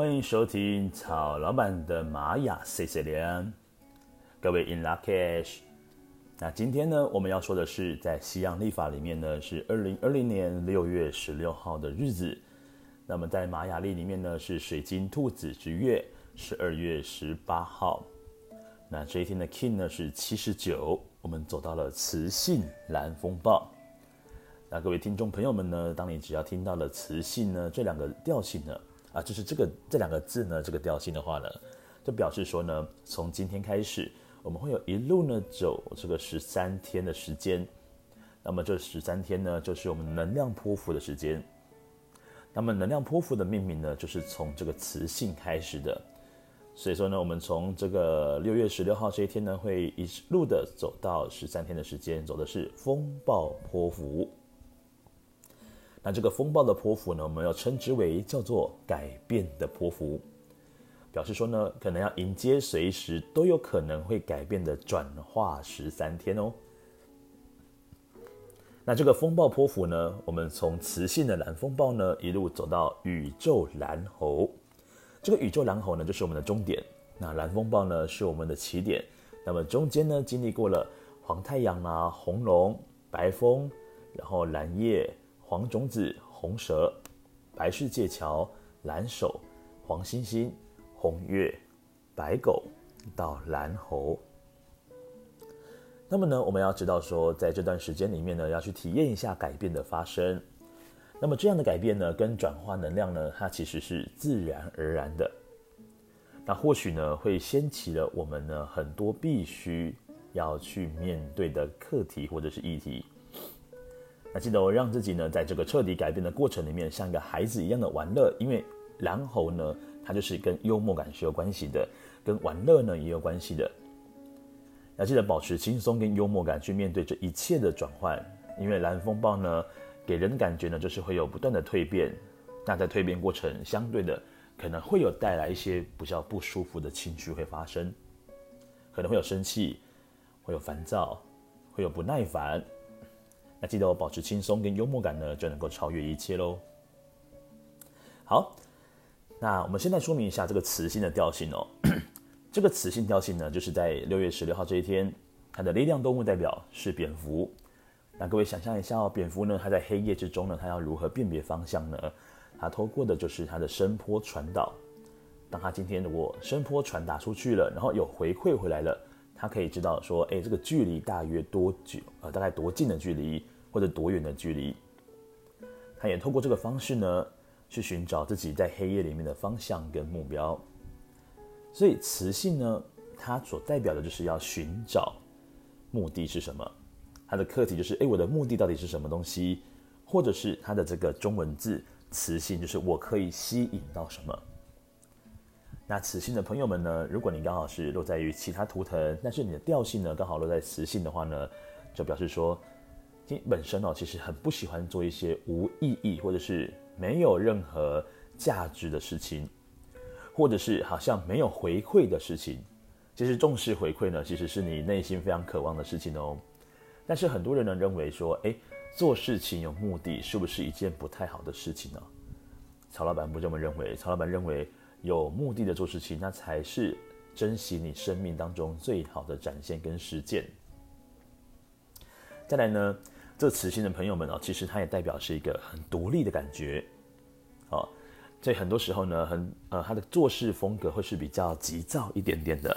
欢迎收听曹老板的玛雅 C C 连，各位 In Lakesh，。那今天呢，我们要说的是，在西洋历法里面呢，是二零二零年六月十六号的日子。那么在玛雅历里面呢，是水晶兔子之月十二月十八号。那这一天的 King 呢是七十九，我们走到了雌性蓝风暴。那各位听众朋友们呢，当你只要听到了雌性呢这两个调性呢，啊，就是这个这两个字呢，这个调性的话呢，就表示说呢，从今天开始，我们会有一路呢走这个十三天的时间。那么这十三天呢，就是我们能量波符的时间。那么能量波符的命名呢，就是从这个雌性开始的。所以说呢，我们从这个六月十六号这一天呢，会一路的走到十三天的时间，走的是风暴波符。那这个风暴的波幅呢，我们要称之为叫做改变的波幅，表示说呢，可能要迎接随时都有可能会改变的转化十三天哦。那这个风暴波幅呢，我们从磁性的蓝风暴呢，一路走到宇宙蓝猴，这个宇宙蓝猴呢，就是我们的终点。那蓝风暴呢，是我们的起点。那么中间呢，经历过了黄太阳啊、红龙、白风，然后蓝夜。黄种子、红蛇、白世界桥、蓝手、黄星星、红月、白狗到蓝猴。那么呢，我们要知道说，在这段时间里面呢，要去体验一下改变的发生。那么这样的改变呢，跟转化能量呢，它其实是自然而然的。那或许呢，会掀起了我们呢很多必须要去面对的课题或者是议题。那记得我让自己呢，在这个彻底改变的过程里面，像一个孩子一样的玩乐，因为蓝猴呢，它就是跟幽默感是有关系的，跟玩乐呢也有关系的。要记得保持轻松跟幽默感去面对这一切的转换，因为蓝风暴呢，给人的感觉呢，就是会有不断的蜕变。那在蜕变过程，相对的可能会有带来一些比较不舒服的情绪会发生，可能会有生气，会有烦躁，会有不耐烦。那记得我保持轻松跟幽默感呢，就能够超越一切喽。好，那我们现在说明一下这个磁性的调性哦。这个磁性调性呢，就是在六月十六号这一天，它的力量动物代表是蝙蝠。那各位想象一下哦，蝙蝠呢，它在黑夜之中呢，它要如何辨别方向呢？它透过的就是它的声波传导。当它今天如果声波传达出去了，然后有回馈回来了。它可以知道说，哎，这个距离大约多久？呃，大概多近的距离，或者多远的距离？他也透过这个方式呢，去寻找自己在黑夜里面的方向跟目标。所以磁性呢，它所代表的就是要寻找目的是什么？它的课题就是，哎，我的目的到底是什么东西？或者是它的这个中文字磁性，就是我可以吸引到什么？那磁性的朋友们呢，如果你刚好是落在于其他图腾，但是你的调性呢刚好落在磁性的话呢，就表示说，你本身哦其实很不喜欢做一些无意义或者是没有任何价值的事情，或者是好像没有回馈的事情。其实重视回馈呢，其实是你内心非常渴望的事情哦。但是很多人呢认为说，诶，做事情有目的是不是一件不太好的事情呢？曹老板不这么认为，曹老板认为。有目的的做事情，那才是珍惜你生命当中最好的展现跟实践。再来呢，这磁性的朋友们哦，其实它也代表是一个很独立的感觉，哦，所以很多时候呢，很呃，他的做事风格会是比较急躁一点点的，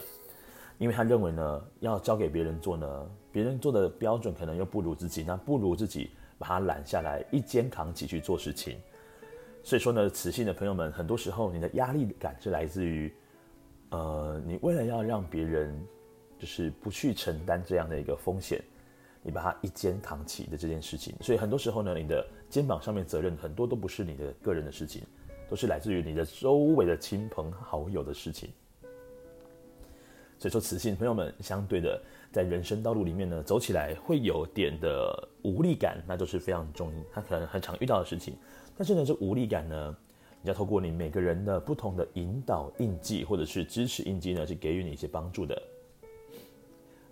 因为他认为呢，要交给别人做呢，别人做的标准可能又不如自己，那不如自己把它揽下来，一肩扛起去做事情。所以说呢，磁性的朋友们，很多时候你的压力感是来自于，呃，你为了要让别人就是不去承担这样的一个风险，你把它一肩扛起的这件事情。所以很多时候呢，你的肩膀上面责任很多都不是你的个人的事情，都是来自于你的周围的亲朋好友的事情。所以说，磁性朋友们相对的，在人生道路里面呢，走起来会有点的无力感，那就是非常重，他可能很常遇到的事情。但是呢，这无力感呢，你要透过你每个人的不同的引导印记或者是支持印记呢，去给予你一些帮助的。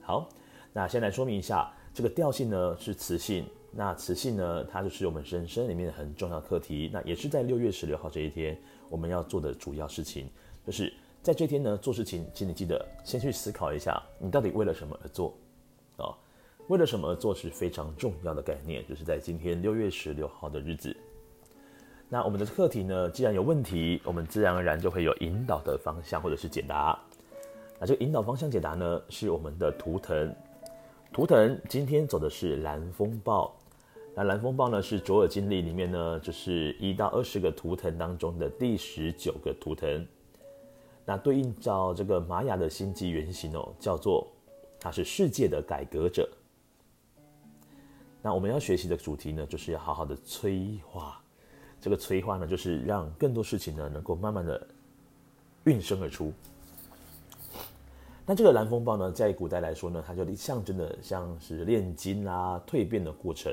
好，那先来说明一下，这个调性呢是磁性，那磁性呢，它就是我们人生里面很重要的课题。那也是在六月十六号这一天，我们要做的主要事情，就是在这天呢做事情，请你记得先去思考一下，你到底为了什么而做啊？哦，为了什么而做是非常重要的概念，就是在今天六月十六号的日子。那我们的课题呢，既然有问题，我们自然而然就会有引导的方向或者是解答。那这个引导方向解答呢，是我们的图腾。图腾今天走的是蓝风暴。那蓝风暴呢，是卓尔经历里面呢，就是一到二十个图腾当中的第十九个图腾。那对应照这个玛雅的星际原型哦，叫做它是世界的改革者。那我们要学习的主题呢，就是要好好的催化。这个催化呢，就是让更多事情呢，能够慢慢的运生而出。那这个蓝风暴呢，在古代来说呢，它就象征的像是炼金啊、蜕变的过程。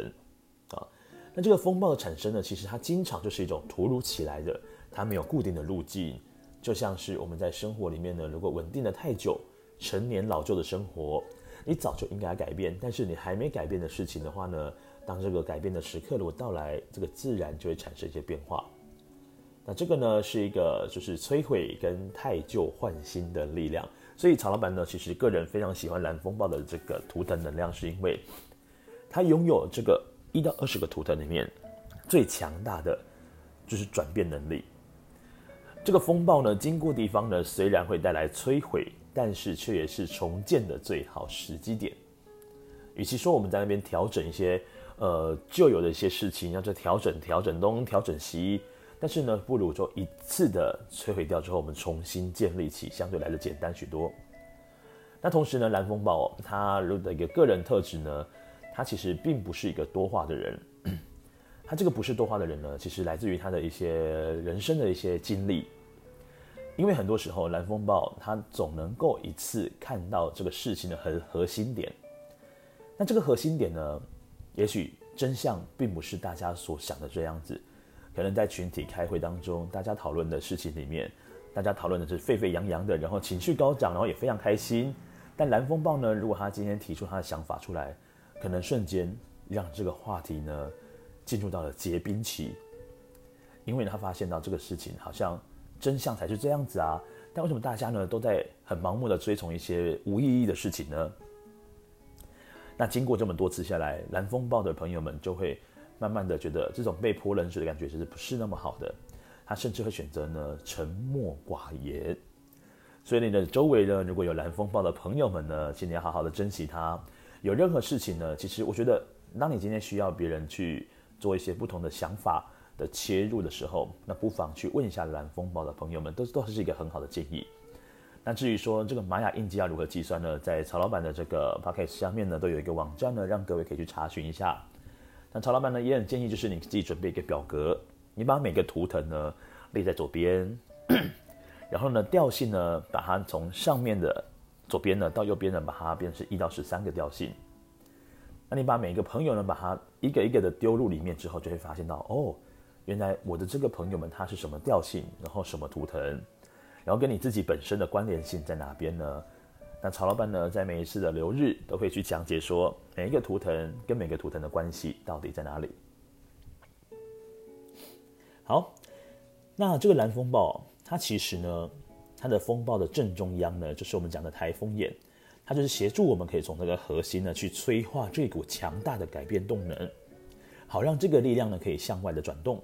啊，那这个风暴的产生呢，其实它经常就是一种突如其来的，它没有固定的路径，就像是我们在生活里面呢，如果稳定的太久，陈年老旧的生活，你早就应该改变，但是你还没改变的事情的话呢，当这个改变的时刻如果到来，这个自然就会产生一些变化。那这个呢，是一个就是摧毁跟汰旧换新的力量，所以曹老板呢，其实个人非常喜欢蓝风暴的这个图腾能量，是因为它拥有这个。一到二十个图腾里面，最强大的就是转变能力。这个风暴呢，经过地方呢，虽然会带来摧毁，但是却也是重建的最好时机点。与其说我们在那边调整一些呃旧有的一些事情，要再调整调整东调整西，但是呢，不如说一次的摧毁掉之后，我们重新建立起，相对来的简单许多。那同时呢，蓝风暴他的一个个人特质呢。他其实并不是一个多话的人，他这个不是多话的人呢，其实来自于他的一些人生的一些经历。因为很多时候蓝风暴他总能够一次看到这个事情的核核心点。那这个核心点呢，也许真相并不是大家所想的这样子。可能在群体开会当中，大家讨论的事情里面，大家讨论的是沸沸扬扬的，然后情绪高涨，然后也非常开心。但蓝风暴呢，如果他今天提出他的想法出来，可能瞬间让这个话题呢进入到了结冰期，因为他发现到这个事情好像真相才是这样子啊，但为什么大家呢都在很盲目的追从一些无意义的事情呢？那经过这么多次下来，蓝风暴的朋友们就会慢慢的觉得这种被泼冷水的感觉其实不是那么好的，他甚至会选择呢沉默寡言。所以你的周围呢如果有蓝风暴的朋友们呢，请你要好好的珍惜他。有任何事情呢，其实我觉得，当你今天需要别人去做一些不同的想法的切入的时候，那不妨去问一下蓝风暴的朋友们，都都是一个很好的建议。那至于说这个玛雅印记要如何计算呢？在曹老板的这个 podcast 下面呢，都有一个网站呢，让各位可以去查询一下。那曹老板呢也很建议，就是你自己准备一个表格，你把每个图腾呢列在左边，然后呢调性呢把它从上面的。左边呢，到右边呢，把它变成一到十三个调性。那你把每个朋友呢，把它一个一个的丢入里面之后，就会发现到哦，原来我的这个朋友们他是什么调性，然后什么图腾，然后跟你自己本身的关联性在哪边呢？那曹老板呢，在每一次的流日都会去讲解说，每一个图腾跟每个图腾的关系到底在哪里。好，那这个蓝风暴，它其实呢。它的风暴的正中央呢，就是我们讲的台风眼，它就是协助我们可以从这个核心呢去催化这股强大的改变动能，好让这个力量呢可以向外的转动。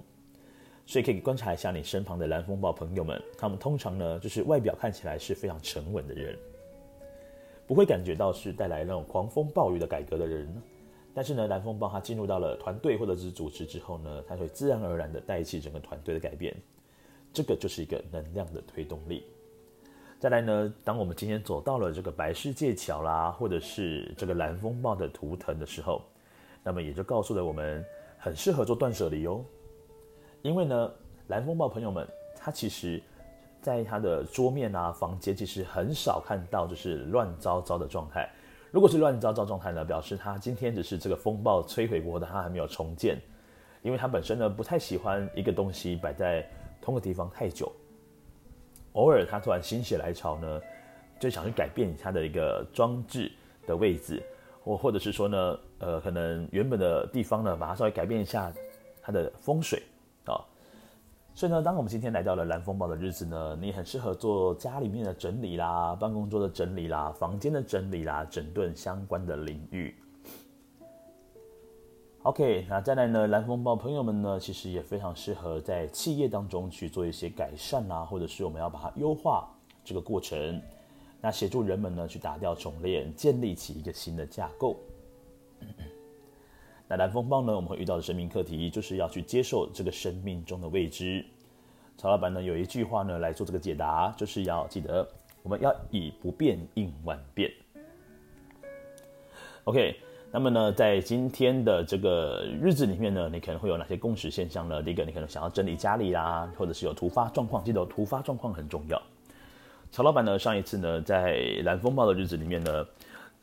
所以可以观察一下你身旁的蓝风暴朋友们，他们通常呢就是外表看起来是非常沉稳的人，不会感觉到是带来那种狂风暴雨的改革的人。但是呢，蓝风暴它进入到了团队或者是组织之后呢，它会自然而然的带起整个团队的改变，这个就是一个能量的推动力。再来呢，当我们今天走到了这个白世界桥啦，或者是这个蓝风暴的图腾的时候，那么也就告诉了我们，很适合做断舍离哦。因为呢，蓝风暴朋友们，他其实，在他的桌面啊、房间，其实很少看到就是乱糟糟的状态。如果是乱糟糟状态呢，表示他今天只是这个风暴摧毁过的，他还没有重建。因为他本身呢，不太喜欢一个东西摆在同个地方太久。偶尔他突然心血来潮呢，就想去改变他的一个装置的位置，或或者是说呢，呃，可能原本的地方呢，把它稍微改变一下它的风水。所以呢，当我们今天来到了蓝风暴的日子呢，你很适合做家里面的整理啦、办公桌的整理啦、房间的整理啦，整顿相关的领域。OK，那再来呢，蓝风暴朋友们呢，其实也非常适合在企业当中去做一些改善啦，或者是我们要把它优化这个过程，那协助人们呢去打掉重练，建立起一个新的架构。那蓝风暴呢，我们会遇到的生命课题，就是要去接受这个生命中的未知。曹老板呢有一句话呢来做这个解答，就是要记得我们要以不变应万变。OK。那么呢，在今天的这个日子里面呢，你可能会有哪些共识现象呢？第一个，你可能想要整理家里啦，或者是有突发状况。记得突发状况很重要。曹老板呢，上一次呢，在蓝风暴的日子里面呢，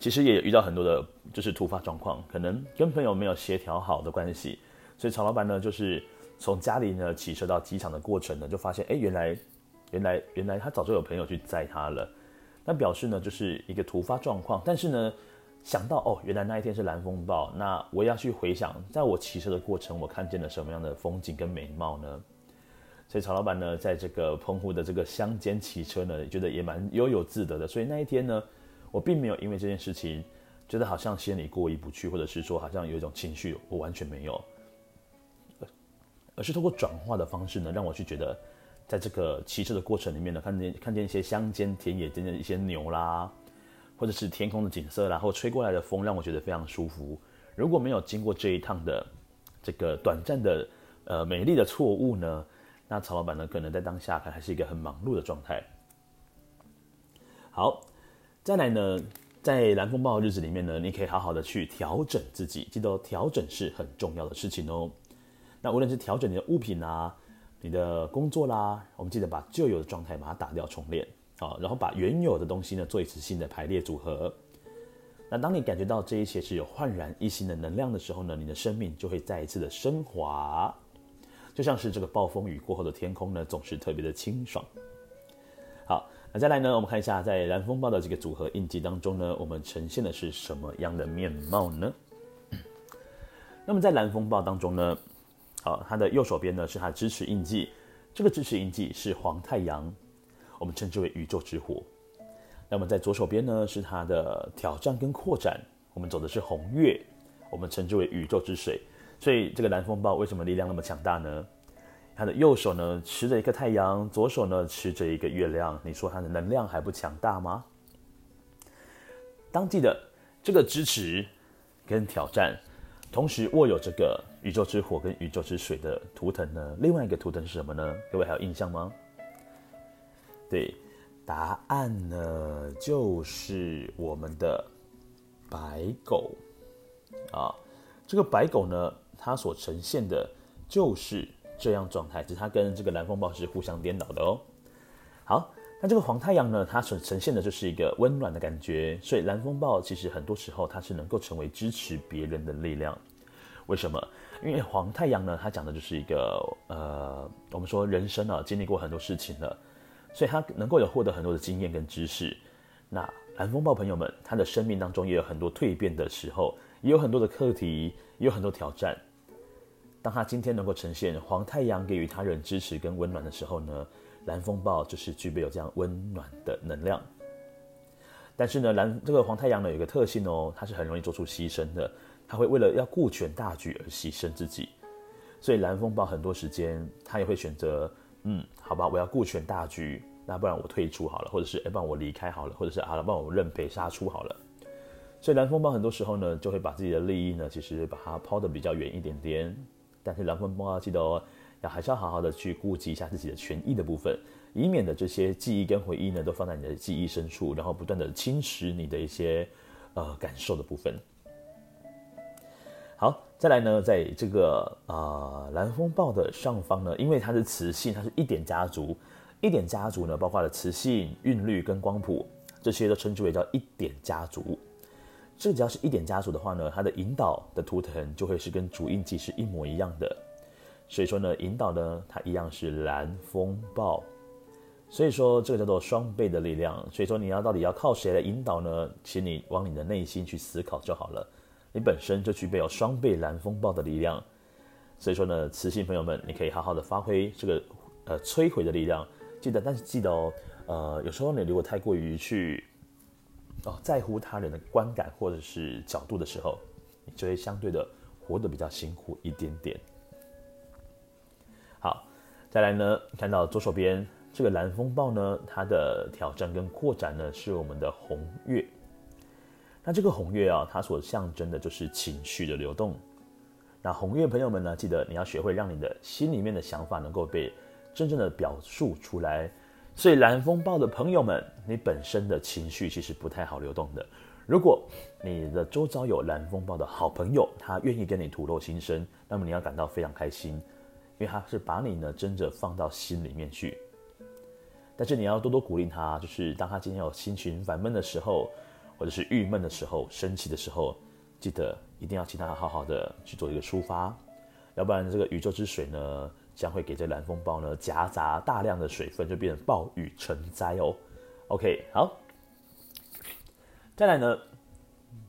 其实也遇到很多的，就是突发状况，可能跟朋友没有协调好的关系，所以曹老板呢，就是从家里呢骑车到机场的过程呢，就发现，哎，原来，原来，原来他早就有朋友去载他了，那表示呢，就是一个突发状况，但是呢。想到哦，原来那一天是蓝风暴，那我要去回想，在我骑车的过程，我看见了什么样的风景跟美貌呢？所以曹老板呢，在这个澎湖的这个乡间骑车呢，觉得也蛮悠游自得的。所以那一天呢，我并没有因为这件事情觉得好像心里过意不去，或者是说好像有一种情绪，我完全没有，而是通过转化的方式呢，让我去觉得，在这个骑车的过程里面呢，看见看见一些乡间田野间的一些牛啦。或者是天空的景色，然后吹过来的风让我觉得非常舒服。如果没有经过这一趟的这个短暂的呃美丽的错误呢，那曹老板呢可能在当下还还是一个很忙碌的状态。好，再来呢，在蓝风暴的日子里面呢，你可以好好的去调整自己，记得调整是很重要的事情哦。那无论是调整你的物品啦，你的工作啦，我们记得把旧有的状态把它打掉重练。啊，然后把原有的东西呢做一次新的排列组合。那当你感觉到这一切是有焕然一新的能量的时候呢，你的生命就会再一次的升华，就像是这个暴风雨过后的天空呢，总是特别的清爽。好，那再来呢，我们看一下在蓝风暴的这个组合印记当中呢，我们呈现的是什么样的面貌呢？那么在蓝风暴当中呢，好，它的右手边呢是它支持印记，这个支持印记是黄太阳。我们称之为宇宙之火。那么在左手边呢，是它的挑战跟扩展。我们走的是红月，我们称之为宇宙之水。所以这个蓝风暴为什么力量那么强大呢？他的右手呢持着一个太阳，左手呢持着一个月亮。你说他的能量还不强大吗？当地的这个支持跟挑战，同时握有这个宇宙之火跟宇宙之水的图腾呢，另外一个图腾是什么呢？各位还有印象吗？对，答案呢就是我们的白狗啊。这个白狗呢，它所呈现的就是这样状态，只是它跟这个蓝风暴是互相颠倒的哦。好，那这个黄太阳呢，它所呈现的就是一个温暖的感觉。所以蓝风暴其实很多时候它是能够成为支持别人的力量。为什么？因为黄太阳呢，它讲的就是一个呃，我们说人生啊，经历过很多事情了。所以他能够有获得很多的经验跟知识。那蓝风暴朋友们，他的生命当中也有很多蜕变的时候，也有很多的课题，也有很多挑战。当他今天能够呈现黄太阳给予他人支持跟温暖的时候呢，蓝风暴就是具备有这样温暖的能量。但是呢，蓝这个黄太阳呢有一个特性哦，他是很容易做出牺牲的，他会为了要顾全大局而牺牲自己。所以蓝风暴很多时间他也会选择。嗯，好吧，我要顾全大局，那不然我退出好了，或者是哎，不然我离开好了，或者是好了，不然我认赔杀出好了。所以蓝风暴很多时候呢，就会把自己的利益呢，其实把它抛得比较远一点点。但是蓝风暴要记得哦，要还是要好好的去顾及一下自己的权益的部分，以免的这些记忆跟回忆呢，都放在你的记忆深处，然后不断的侵蚀你的一些呃感受的部分。好，再来呢，在这个啊、呃、蓝风暴的上方呢，因为它是磁性，它是一点家族，一点家族呢，包括了磁性、韵律跟光谱，这些都称之为叫一点家族。这只要是一点家族的话呢，它的引导的图腾就会是跟主印记是一模一样的。所以说呢，引导呢，它一样是蓝风暴。所以说这个叫做双倍的力量。所以说你要到底要靠谁来引导呢？请你往你的内心去思考就好了。你本身就具备有双倍蓝风暴的力量。所以说呢，磁性朋友们，你可以好好的发挥这个呃摧毁的力量。记得，但是记得哦，呃，有时候你如果太过于去哦在乎他人的观感或者是角度的时候，你就会相对的活得比较辛苦一点点。好，再来呢，看到左手边这个蓝风暴呢，它的挑战跟扩展呢是我们的红月。那这个红月啊，它所象征的就是情绪的流动。那红月朋友们呢，记得你要学会让你的心里面的想法能够被真正的表述出来。所以蓝风暴的朋友们，你本身的情绪其实不太好流动的。如果你的周遭有蓝风暴的好朋友，他愿意跟你吐露心声，那么你要感到非常开心，因为他是把你呢真的放到心里面去。但是你要多多鼓励他，就是当他今天有心情烦闷的时候，或者是郁闷的时候、生气的时候，记得。一定要请他好好的去做一个抒发，要不然这个宇宙之水呢，将会给这蓝风暴呢夹杂大量的水分，就变成暴雨成灾哦。OK，好，再来呢，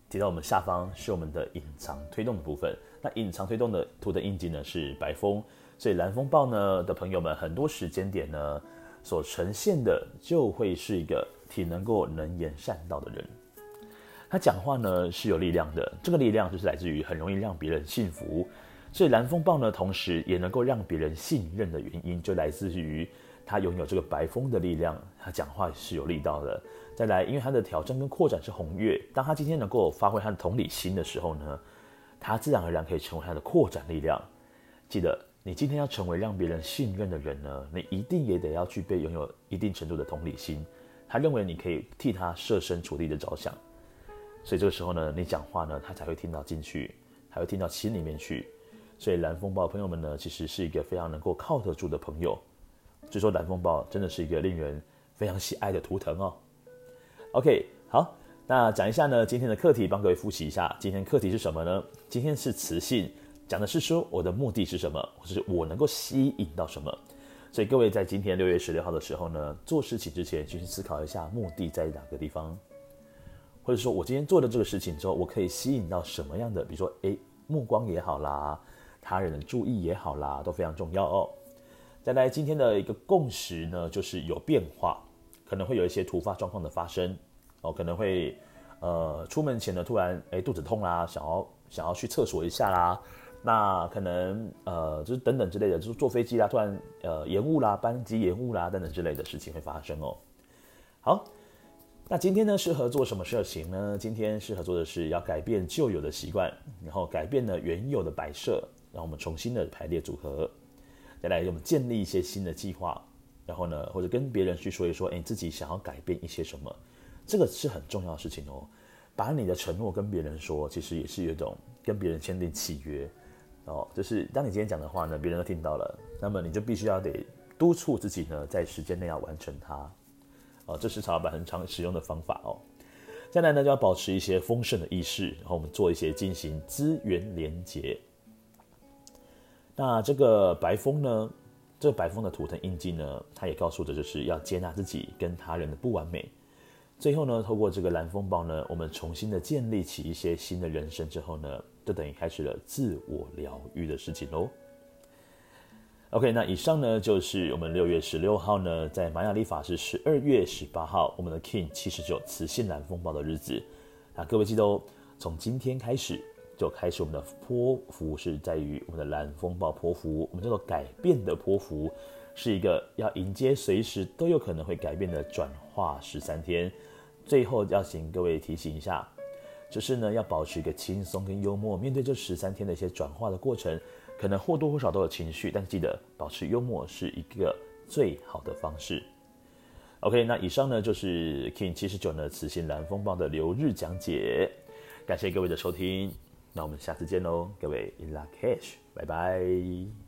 提到我们下方是我们的隐藏推动的部分，那隐藏推动的图的印记呢是白风，所以蓝风暴呢的朋友们，很多时间点呢所呈现的就会是一个挺能够能言善道的人。他讲话呢是有力量的，这个力量就是来自于很容易让别人信服，所以蓝风暴呢，同时也能够让别人信任的原因，就来自于他拥有这个白风的力量。他讲话是有力道的。再来，因为他的挑战跟扩展是红月，当他今天能够发挥他的同理心的时候呢，他自然而然可以成为他的扩展力量。记得，你今天要成为让别人信任的人呢，你一定也得要具备拥有一定程度的同理心。他认为你可以替他设身处地的着想。所以这个时候呢，你讲话呢，他才会听到进去，才会听到心里面去。所以蓝风暴朋友们呢，其实是一个非常能够靠得住的朋友。所以说蓝风暴真的是一个令人非常喜爱的图腾哦。OK，好，那讲一下呢，今天的课题，帮各位复习一下。今天课题是什么呢？今天是磁性，讲的是说我的目的是什么，或者是我能够吸引到什么。所以各位在今天六月十六号的时候呢，做事情之前，先去思考一下目的在哪个地方。或者说我今天做了这个事情之后，我可以吸引到什么样的，比如说，诶，目光也好啦，他人的注意也好啦，都非常重要哦。再来，今天的一个共识呢，就是有变化，可能会有一些突发状况的发生哦，可能会，呃，出门前呢，突然，诶，肚子痛啦，想要想要去厕所一下啦，那可能，呃，就是等等之类的，就是坐飞机啦，突然，呃，延误啦，班机延误啦，等等之类的事情会发生哦。好。那今天呢，适合做什么事情呢？今天适合做的是要改变旧有的习惯，然后改变呢原有的摆设，让我们重新的排列组合，再来我们建立一些新的计划，然后呢，或者跟别人去说一说，哎，自己想要改变一些什么，这个是很重要的事情哦。把你的承诺跟别人说，其实也是有一种跟别人签订契约哦，就是当你今天讲的话呢，别人都听到了，那么你就必须要得督促自己呢，在时间内要完成它。哦，这是曹老板很常使用的方法哦。再来呢，就要保持一些丰盛的意识，然后我们做一些进行资源连接。那这个白风呢，这个白风的图腾印记呢，它也告诉着就是要接纳自己跟他人的不完美。最后呢，透过这个蓝风暴呢，我们重新的建立起一些新的人生之后呢，就等于开始了自我疗愈的事情喽。OK，那以上呢就是我们六月十六号呢，在玛雅历法是十二月十八号，我们的 King 七十九磁性蓝风暴的日子。那各位记得哦，从今天开始就开始我们的波幅是在于我们的蓝风暴波幅，我们叫做改变的波幅，是一个要迎接随时都有可能会改变的转化十三天。最后要请各位提醒一下，就是呢要保持一个轻松跟幽默，面对这十三天的一些转化的过程。可能或多或少都有情绪，但记得保持幽默是一个最好的方式。OK，那以上呢就是 Kin 七十九的磁性蓝风暴的流日讲解，感谢各位的收听，那我们下次见喽，各位 In luck cash，拜拜。